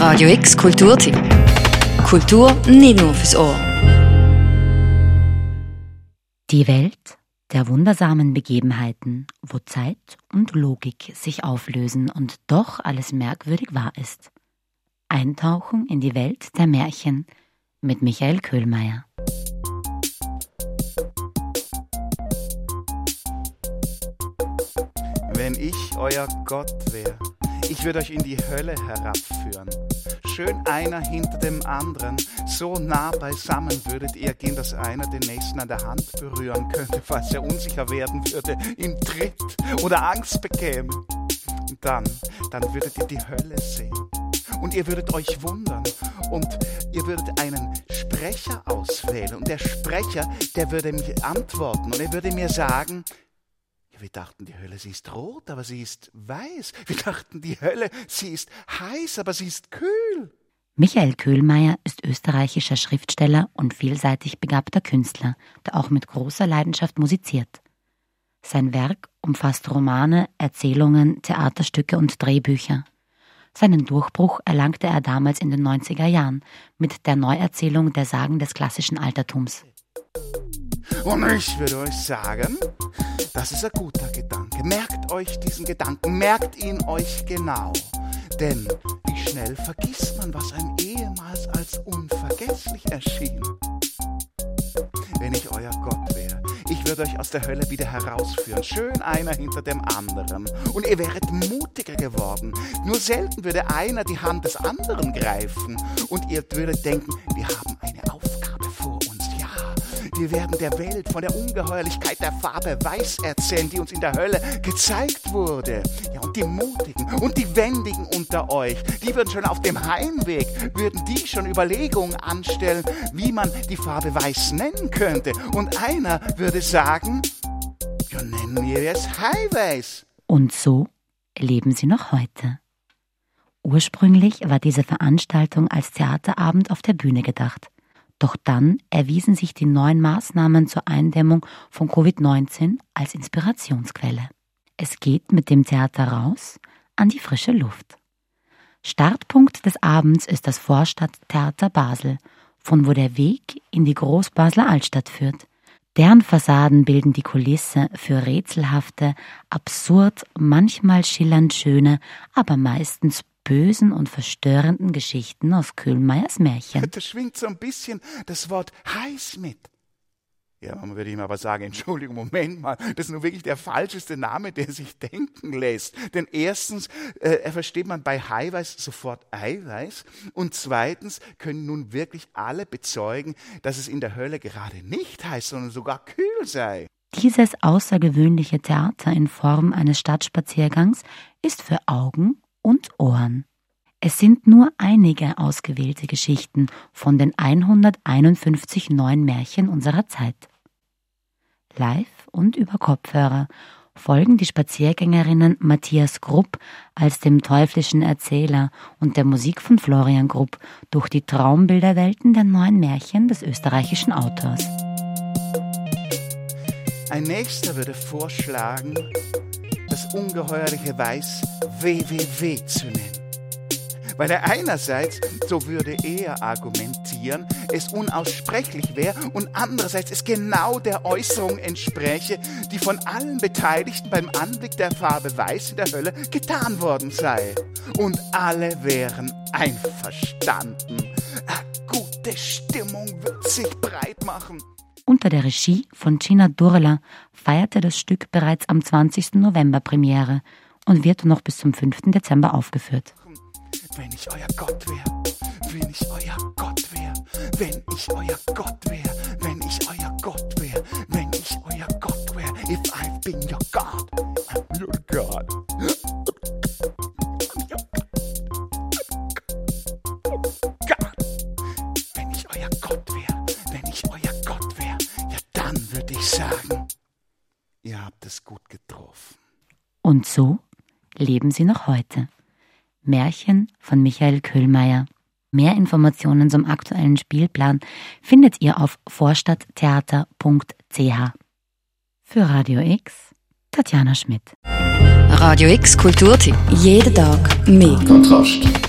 Radio X Kulturtipp. Kultur nicht nur fürs Ohr. Die Welt der wundersamen Begebenheiten, wo Zeit und Logik sich auflösen und doch alles merkwürdig wahr ist. Eintauchen in die Welt der Märchen mit Michael Köhlmeier. Wenn ich euer Gott wäre, ich würde euch in die Hölle herabführen. Schön einer hinter dem anderen, so nah beisammen würdet ihr gehen, dass einer den nächsten an der Hand berühren könnte, falls er unsicher werden würde, im Tritt oder Angst bekäme. Und dann, dann würdet ihr die Hölle sehen. Und ihr würdet euch wundern und ihr würdet einen Sprecher auswählen. Und der Sprecher, der würde mich antworten und er würde mir sagen, wir dachten, die Hölle, sie ist rot, aber sie ist weiß. Wir dachten, die Hölle, sie ist heiß, aber sie ist kühl. Michael Köhlmeier ist österreichischer Schriftsteller und vielseitig begabter Künstler, der auch mit großer Leidenschaft musiziert. Sein Werk umfasst Romane, Erzählungen, Theaterstücke und Drehbücher. Seinen Durchbruch erlangte er damals in den 90er Jahren mit der Neuerzählung der Sagen des klassischen Altertums. Und ich würde euch sagen, das ist ein guter Gedanke. Merkt euch diesen Gedanken, merkt ihn euch genau. Denn wie schnell vergisst man, was einem ehemals als unvergesslich erschien. Wenn ich euer Gott wäre, ich würde euch aus der Hölle wieder herausführen, schön einer hinter dem anderen. Und ihr wäret mutiger geworden. Nur selten würde einer die Hand des anderen greifen. Und ihr würdet denken, wir haben eine wir werden der Welt von der Ungeheuerlichkeit der Farbe Weiß erzählen, die uns in der Hölle gezeigt wurde. Ja, und die Mutigen und die Wendigen unter euch, die würden schon auf dem Heimweg, würden die schon Überlegungen anstellen, wie man die Farbe Weiß nennen könnte. Und einer würde sagen, ja, nennen wir es Highways. Und so leben sie noch heute. Ursprünglich war diese Veranstaltung als Theaterabend auf der Bühne gedacht. Doch dann erwiesen sich die neuen Maßnahmen zur Eindämmung von Covid-19 als Inspirationsquelle. Es geht mit dem Theater raus an die frische Luft. Startpunkt des Abends ist das Vorstadttheater Basel, von wo der Weg in die Großbasler Altstadt führt. Deren Fassaden bilden die Kulisse für rätselhafte, absurd, manchmal schillernd schöne, aber meistens bösen und verstörenden Geschichten aus Köhlmeiers Märchen. Da schwingt so ein bisschen das Wort heiß mit. Ja, man würde ihm aber sagen, Entschuldigung, Moment mal, das ist nun wirklich der falscheste Name, der sich denken lässt. Denn erstens äh, versteht man bei Eiweiß sofort Eiweiß und zweitens können nun wirklich alle bezeugen, dass es in der Hölle gerade nicht heiß, sondern sogar kühl sei. Dieses außergewöhnliche Theater in Form eines Stadtspaziergangs ist für Augen und Ohren. Es sind nur einige ausgewählte Geschichten von den 151 neuen Märchen unserer Zeit. Live und über Kopfhörer folgen die Spaziergängerinnen Matthias Grupp als dem teuflischen Erzähler und der Musik von Florian Grupp durch die Traumbilderwelten der neuen Märchen des österreichischen Autors. Ein nächster würde vorschlagen, ungeheuerliche Weiß WWW zu nennen. Weil er einerseits, so würde er argumentieren, es unaussprechlich wäre und andererseits es genau der Äußerung entspräche, die von allen Beteiligten beim Anblick der Farbe Weiß in der Hölle getan worden sei. Und alle wären einverstanden. Eine gute Stimmung wird sich breit machen. Unter der Regie von Gina Durla feierte das Stück bereits am 20. November Premiere und wird noch bis zum 5. Dezember aufgeführt. Wenn ich euer Gott wäre, wenn ich euer Gott wäre, wenn ich euer Gott wäre, wenn ich euer Gott wäre, wenn ich euer Gott wäre, if I've es gut getroffen. Und so leben sie noch heute. Märchen von Michael Köhlmeier. Mehr Informationen zum aktuellen Spielplan findet ihr auf vorstadttheater.ch. Für Radio X, Tatjana Schmidt. Radio X Kulturtipp. Jeden Tag mehr. Kontrast.